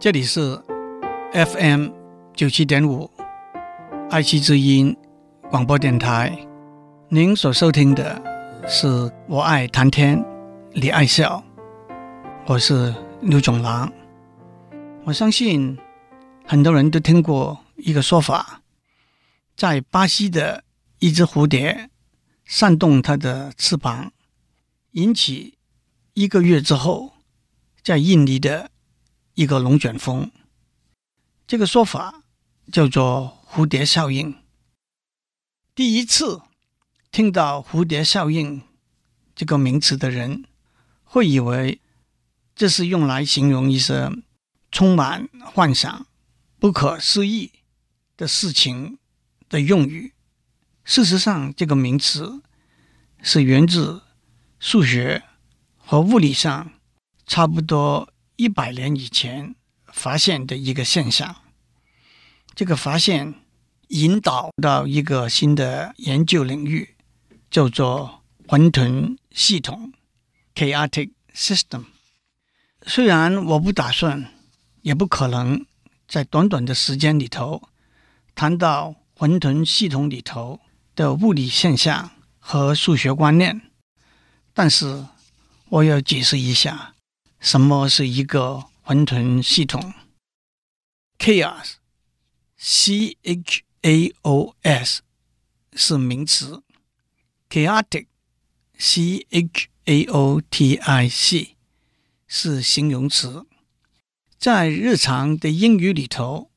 这里是 FM 九七点五爱惜之音广播电台。您所收听的是我爱谈天，你爱笑，我是刘总郎。我相信很多人都听过一个说法，在巴西的一只蝴蝶扇动它的翅膀，引起一个月之后，在印尼的一个龙卷风。这个说法叫做蝴蝶效应。第一次听到蝴蝶效应这个名词的人，会以为这是用来形容一些充满幻想、不可思议的事情的用语。事实上，这个名词是源自数学和物理上差不多一百年以前发现的一个现象。这个发现引导到一个新的研究领域，叫做混沌系统 （chaotic system）。虽然我不打算，也不可能在短短的时间里头谈到混沌系统里头的物理现象和数学观念，但是我要解释一下，什么是一个混沌系统？Chaos。C H A O S 是名词，chaotic，C H A O T I C 是形容词。在日常的英语里头，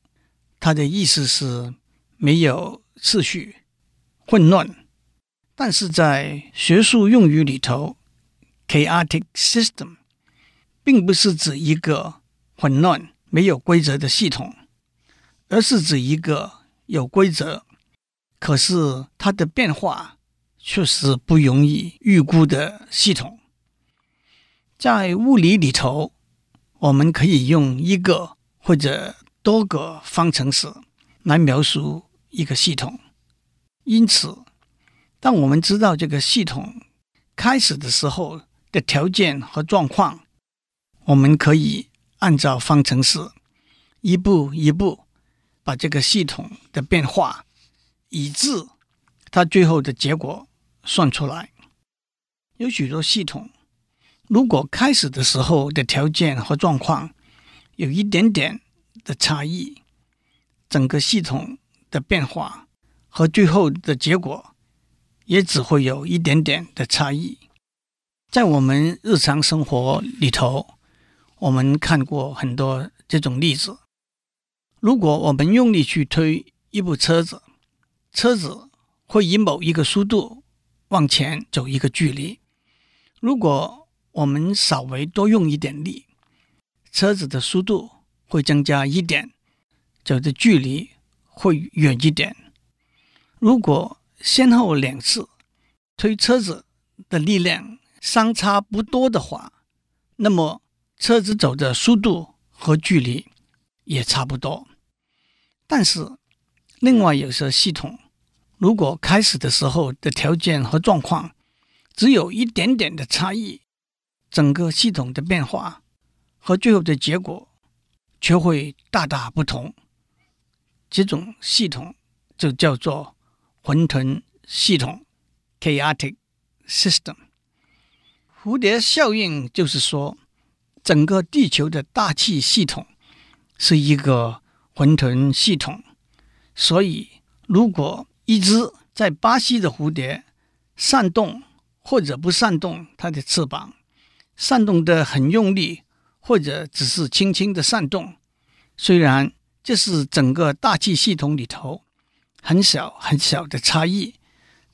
它的意思是没有秩序、混乱。但是在学术用语里头，chaotic system 并不是指一个混乱、没有规则的系统。而是指一个有规则，可是它的变化却是不容易预估的系统。在物理里头，我们可以用一个或者多个方程式来描述一个系统。因此，当我们知道这个系统开始的时候的条件和状况，我们可以按照方程式一步一步。把这个系统的变化，以致它最后的结果算出来。有许多系统，如果开始的时候的条件和状况有一点点的差异，整个系统的变化和最后的结果也只会有一点点的差异。在我们日常生活里头，我们看过很多这种例子。如果我们用力去推一部车子，车子会以某一个速度往前走一个距离。如果我们稍微多用一点力，车子的速度会增加一点，走的距离会远一点。如果先后两次推车子的力量相差不多的话，那么车子走的速度和距离也差不多。但是，另外有些系统，如果开始的时候的条件和状况只有一点点的差异，整个系统的变化和最后的结果却会大大不同。这种系统就叫做混沌系统 （chaotic system）。蝴蝶效应就是说，整个地球的大气系统是一个。混沌系统，所以如果一只在巴西的蝴蝶扇动或者不扇动它的翅膀，扇动得很用力，或者只是轻轻的扇动，虽然这是整个大气系统里头很小很小的差异，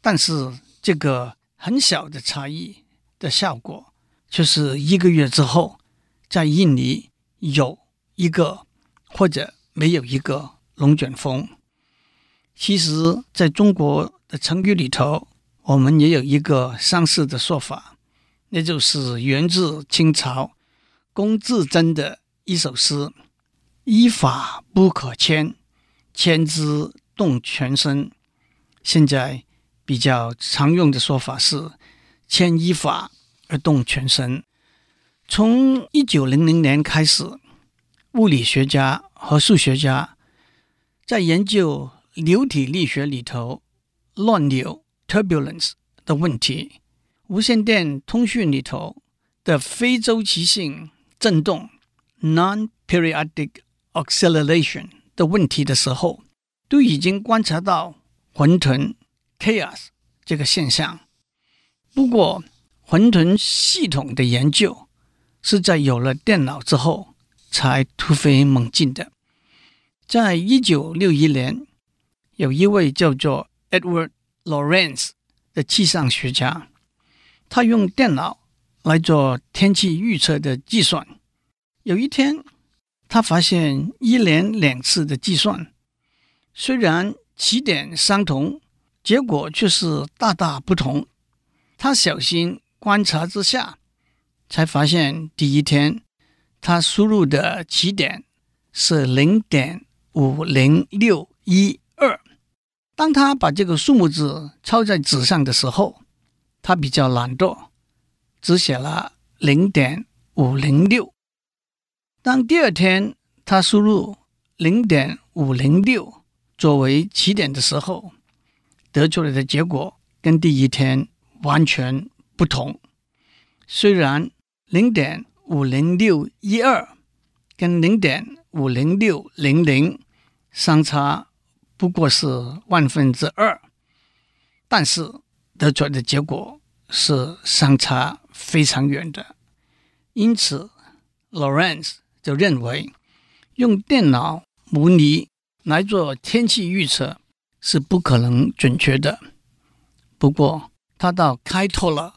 但是这个很小的差异的效果，就是一个月之后，在印尼有一个或者。没有一个龙卷风。其实，在中国的成语里头，我们也有一个相似的说法，那就是源自清朝龚自珍的一首诗：“一法不可牵，牵之动全身。”现在比较常用的说法是“牵一发而动全身”。从一九零零年开始，物理学家和数学家在研究流体力学里头乱流 （turbulence） 的问题，无线电通讯里头的非周期性振动 （non-periodic oscillation） 的问题的时候，都已经观察到混沌 （chaos） 这个现象。不过，混沌系统的研究是在有了电脑之后才突飞猛进的。在一九六一年，有一位叫做 Edward Lorenz 的气象学家，他用电脑来做天气预测的计算。有一天，他发现一连两次的计算，虽然起点相同，结果却是大大不同。他小心观察之下，才发现第一天他输入的起点是零点五零六一二。当他把这个数目字抄在纸上的时候，他比较懒惰，只写了零点五零六。当第二天他输入零点五零六作为起点的时候，得出来的结果跟第一天完全不同。虽然零点五零六一二跟零点五零六零零相差不过是万分之二，但是得出来的结果是相差非常远的。因此，Lorenz 就认为用电脑模拟来做天气预测是不可能准确的。不过，他倒开拓了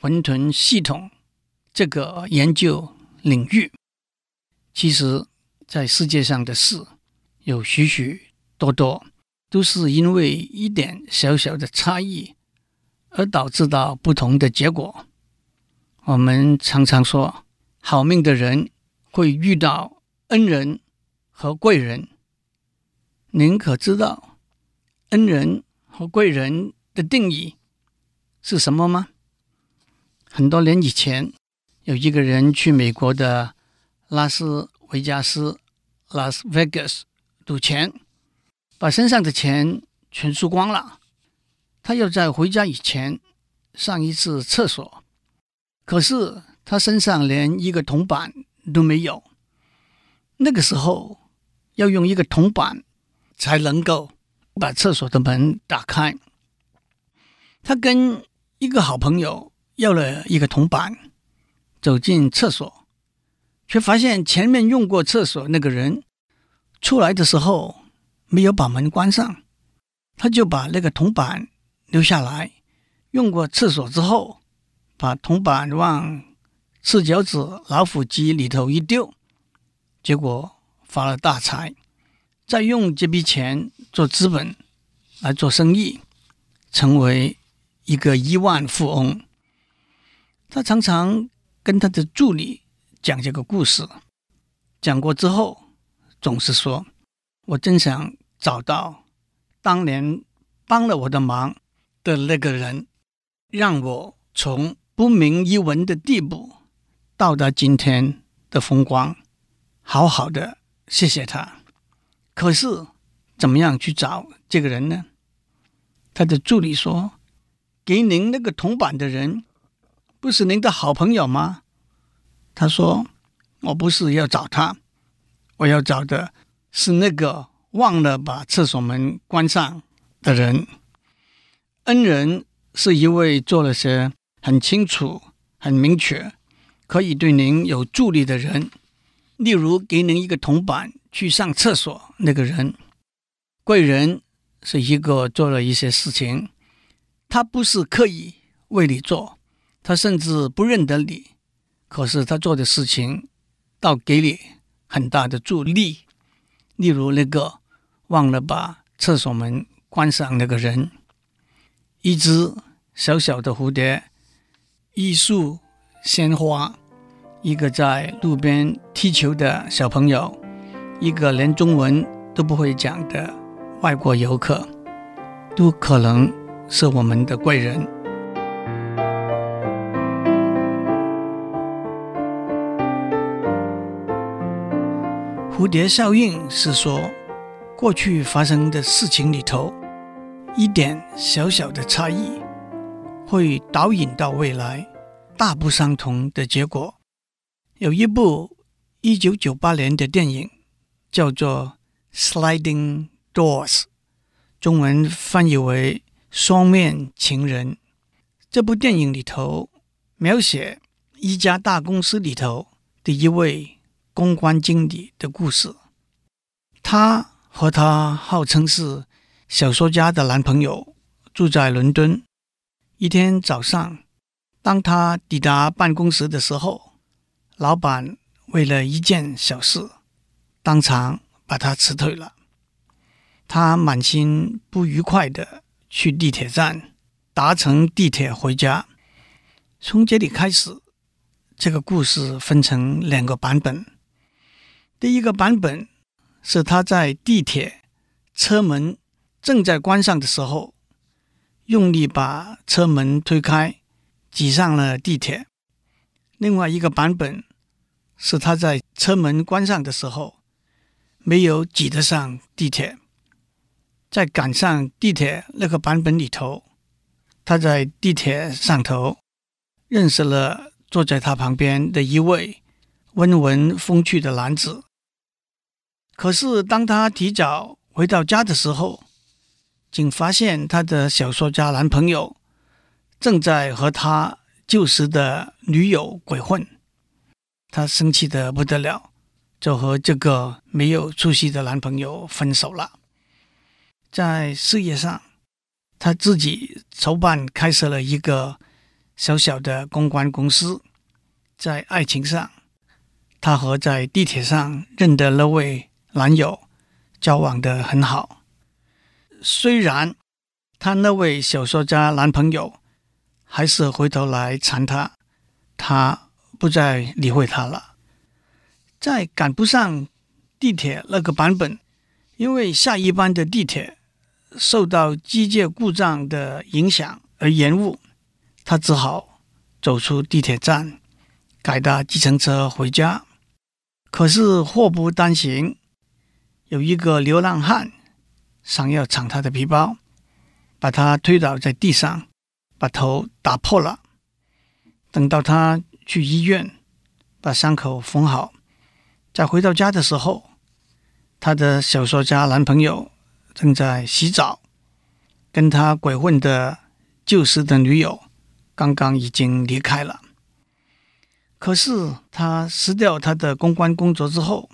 混沌系统这个研究领域。其实，在世界上的事有许许多多，都是因为一点小小的差异而导致到不同的结果。我们常常说，好命的人会遇到恩人和贵人。您可知道恩人和贵人的定义？是什么吗？很多年以前，有一个人去美国的拉斯维加斯 （Las Vegas） 赌钱，把身上的钱全输光了。他要在回家以前上一次厕所，可是他身上连一个铜板都没有。那个时候要用一个铜板才能够把厕所的门打开。他跟一个好朋友要了一个铜板，走进厕所，却发现前面用过厕所那个人出来的时候没有把门关上，他就把那个铜板留下来，用过厕所之后，把铜板往赤脚子老虎机里头一丢，结果发了大财，再用这笔钱做资本来做生意，成为。一个亿万富翁，他常常跟他的助理讲这个故事，讲过之后，总是说：“我真想找到当年帮了我的忙的那个人，让我从不明一文的地步到达今天的风光，好好的谢谢他。”可是，怎么样去找这个人呢？他的助理说。给您那个铜板的人，不是您的好朋友吗？他说：“我不是要找他，我要找的是那个忘了把厕所门关上的人。恩人是一位做了些很清楚、很明确，可以对您有助力的人，例如给您一个铜板去上厕所那个人。贵人是一个做了一些事情。”他不是刻意为你做，他甚至不认得你，可是他做的事情倒给你很大的助力。例如那个忘了把厕所门关上那个人，一只小小的蝴蝶，一束鲜花，一个在路边踢球的小朋友，一个连中文都不会讲的外国游客，都可能。是我们的贵人。蝴蝶效应是说，过去发生的事情里头，一点小小的差异，会导引到未来大不相同的结果。有一部一九九八年的电影叫做《Sliding Doors》，中文翻译为《双面情人》。这部电影里头描写一家大公司里头的一位公关经理的故事。他和他号称是小说家的男朋友住在伦敦。一天早上，当他抵达办公室的时候，老板为了一件小事，当场把他辞退了。他满心不愉快的去地铁站，搭乘地铁回家。从这里开始，这个故事分成两个版本。第一个版本是他在地铁车门正在关上的时候，用力把车门推开，挤上了地铁。另外一个版本。是他在车门关上的时候，没有挤得上地铁。在赶上地铁那个版本里头，他在地铁上头认识了坐在他旁边的一位温文风趣的男子。可是当他提早回到家的时候，竟发现他的小说家男朋友正在和他旧时的女友鬼混。他生气得不得了，就和这个没有出息的男朋友分手了。在事业上，他自己筹办开设了一个小小的公关公司。在爱情上，他和在地铁上认得那位男友交往的很好。虽然他那位小说家男朋友还是回头来缠他，他。不再理会他了。在赶不上地铁那个版本，因为下一班的地铁受到机械故障的影响而延误，他只好走出地铁站，改搭计程车回家。可是祸不单行，有一个流浪汉想要抢他的皮包，把他推倒在地上，把头打破了。等到他。去医院把伤口缝好，再回到家的时候，他的小说家男朋友正在洗澡，跟他鬼混的旧时的女友刚刚已经离开了。可是他辞掉他的公关工作之后，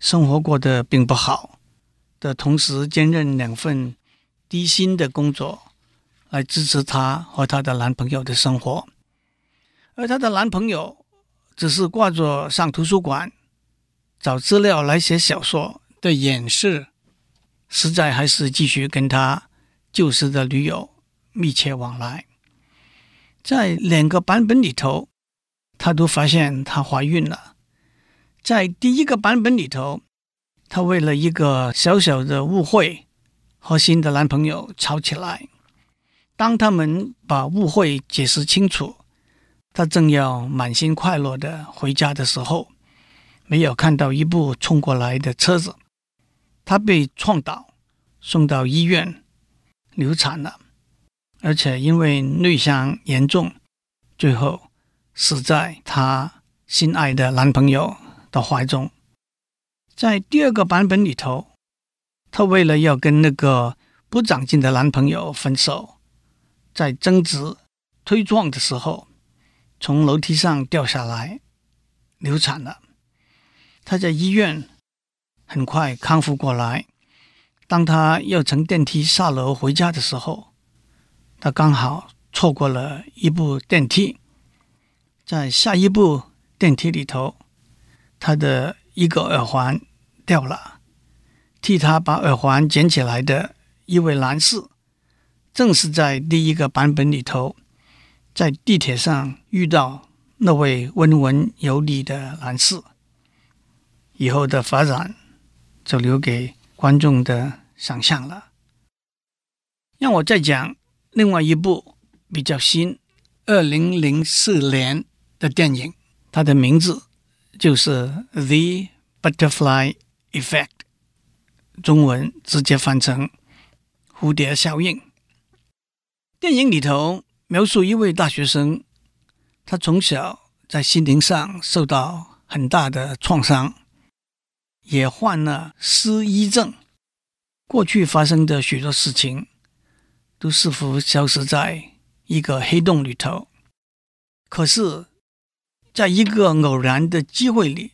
生活过得并不好，的同时兼任两份低薪的工作，来支持她和她的男朋友的生活。而她的男朋友只是挂着上图书馆找资料来写小说的掩饰，实在还是继续跟她旧时的女友密切往来。在两个版本里头，她都发现她怀孕了。在第一个版本里头，她为了一个小小的误会和新的男朋友吵起来。当他们把误会解释清楚。她正要满心快乐的回家的时候，没有看到一部冲过来的车子，她被撞倒，送到医院，流产了，而且因为内伤严重，最后死在她心爱的男朋友的怀中。在第二个版本里头，他为了要跟那个不长进的男朋友分手，在争执推撞的时候。从楼梯上掉下来，流产了。他在医院很快康复过来。当他要乘电梯下楼回家的时候，他刚好错过了一部电梯。在下一部电梯里头，他的一个耳环掉了。替他把耳环捡起来的一位男士，正是在第一个版本里头。在地铁上遇到那位温文有礼的男士，以后的发展就留给观众的想象了。让我再讲另外一部比较新，二零零四年的电影，它的名字就是《The Butterfly Effect，中文直接翻成蝴蝶效应。电影里头描述一位大学生，他从小在心灵上受到很大的创伤，也患了失忆症。过去发生的许多事情，都似乎消失在一个黑洞里头。可是，在一个偶然的机会里，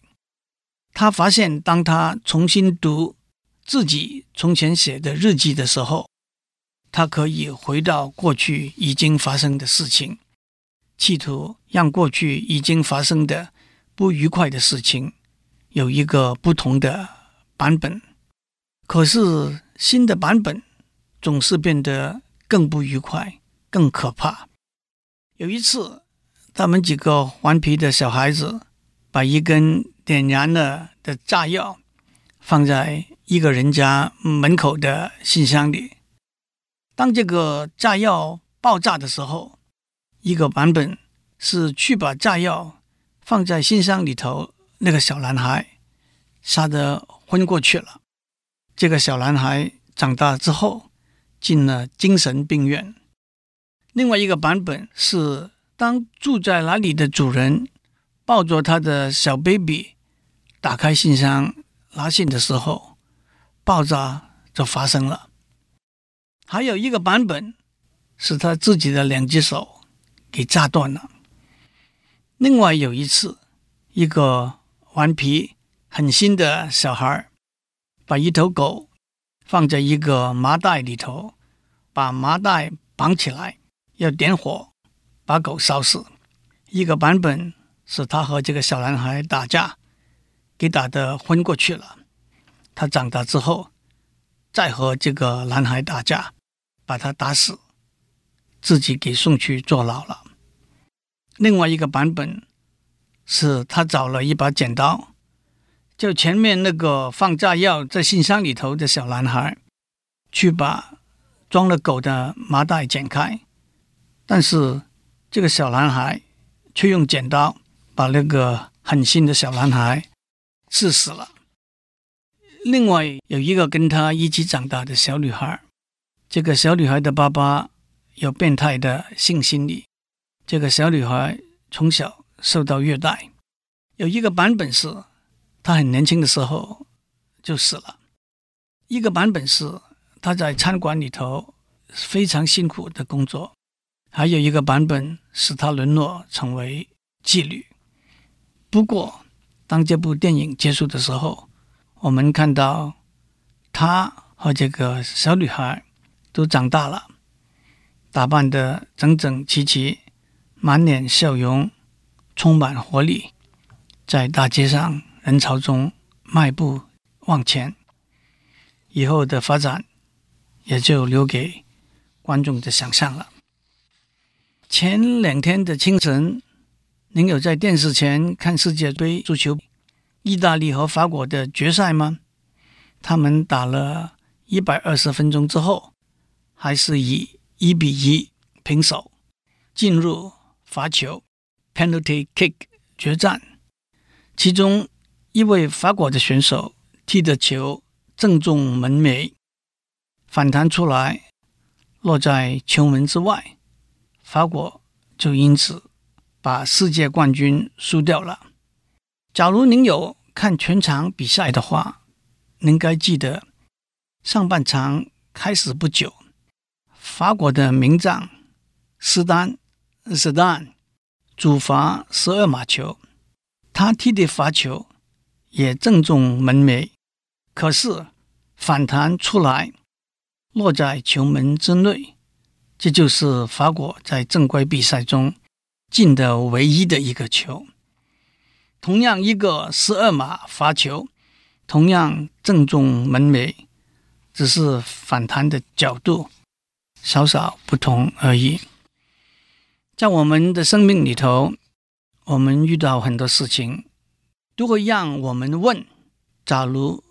他发现，当他重新读自己从前写的日记的时候，他可以回到过去已经发生的事情，企图让过去已经发生的不愉快的事情有一个不同的版本。可是新的版本总是变得更不愉快、更可怕。有一次，他们几个顽皮的小孩子把一根点燃了的炸药放在一个人家门口的信箱里。当这个炸药爆炸的时候，一个版本是去把炸药放在信箱里头，那个小男孩吓得昏过去了。这个小男孩长大之后进了精神病院。另外一个版本是，当住在那里的主人抱着他的小 baby 打开信箱拿信的时候，爆炸就发生了。还有一个版本是他自己的两只手给炸断了。另外有一次，一个顽皮、狠心的小孩把一头狗放在一个麻袋里头，把麻袋绑起来，要点火把狗烧死。一个版本是他和这个小男孩打架，给打得昏过去了。他长大之后再和这个男孩打架。把他打死，自己给送去坐牢了。另外一个版本是他找了一把剪刀，就前面那个放炸药在信箱里头的小男孩，去把装了狗的麻袋剪开，但是这个小男孩却用剪刀把那个狠心的小男孩刺死了。另外有一个跟他一起长大的小女孩。这个小女孩的爸爸有变态的性心理。这个小女孩从小受到虐待。有一个版本是她很年轻的时候就死了。一个版本是她在餐馆里头非常辛苦的工作。还有一个版本使他沦落成为妓女。不过，当这部电影结束的时候，我们看到她和这个小女孩。都长大了，打扮得整整齐齐，满脸笑容，充满活力，在大街上人潮中迈步往前。以后的发展也就留给观众的想象了。前两天的清晨，您有在电视前看世界杯足球，意大利和法国的决赛吗？他们打了一百二十分钟之后。还是以一比一平手，进入罚球 （penalty kick） 决战。其中一位法国的选手踢的球正中门楣，反弹出来落在球门之外，法国就因此把世界冠军输掉了。假如您有看全场比赛的话，您该记得上半场开始不久。法国的名将斯丹斯丹主罚十二码球，他踢的罚球也正中门楣，可是反弹出来落在球门之内，这就是法国在正规比赛中进的唯一的一个球。同样一个十二码罚球，同样正中门楣，只是反弹的角度。稍稍不同而已。在我们的生命里头，我们遇到很多事情，都会让我们问：假如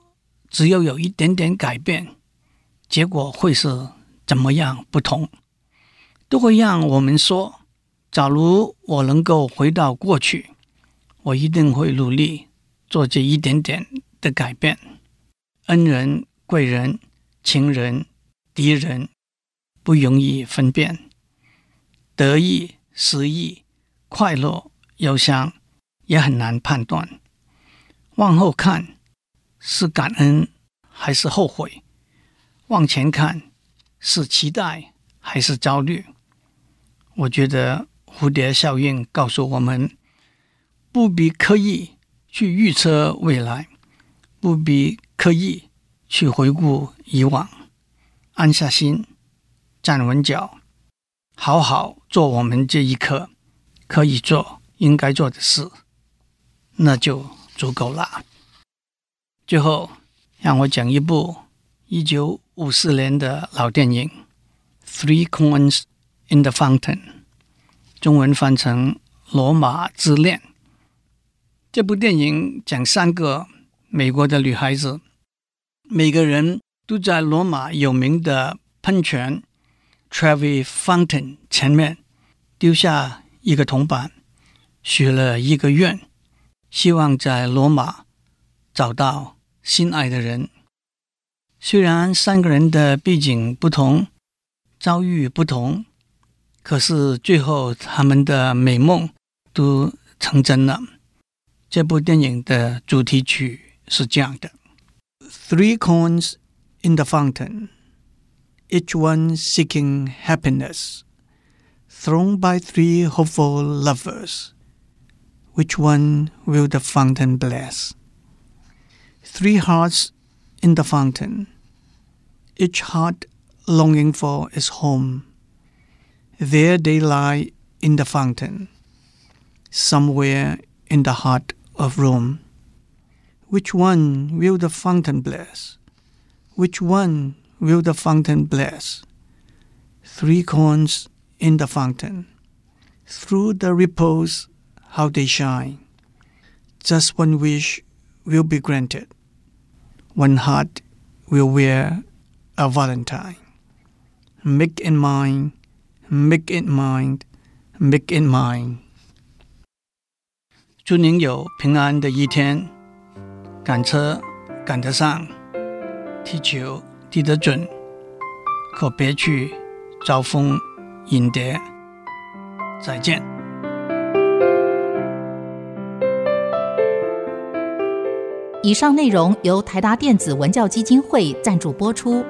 只要有一点点改变，结果会是怎么样不同？都会让我们说：假如我能够回到过去，我一定会努力做这一点点的改变，恩人、贵人、情人、敌人不容易分辨，得意、失意、快乐、忧伤也很难判断。往后看，是感恩还是后悔？往前看，是期待还是焦虑？我觉得蝴蝶效应告诉我们，不必刻意去预测未来，不必刻意去回顾以往，安下心，站稳脚，好好做我们这一刻可以做、应该做的事，那就足够了。最后，让我讲一部一九五四年的老电影《Three Coins in the Fountain》，中文翻成《罗马之恋》。这部电影讲三个美国的女孩子，每个人都在罗马有名的喷泉 Trevi Fountain 前面丢下一个铜板，许了一个愿，希望在罗马找到。心爱的人，虽然三个人的背景不同，遭遇不同，可是最后他们的美梦都成真了。这部电影的主题曲是这样的：Three coins in the fountain, each one seeking happiness, thrown by three hopeful lovers. Which one will the fountain bless? Three hearts in the fountain, each heart longing for its home. There they lie in the fountain, somewhere in the heart of Rome. Which one will the fountain bless? Which one will the fountain bless? Three coins in the fountain, through the ripples how they shine. Just one wish will be granted. One heart will wear a valentine. Make it mine, make it mind, make it mine. 祝您有平安的一天，赶车赶得上，踢球踢得准，可别去招蜂引蝶。再见。以上内容由台达电子文教基金会赞助播出。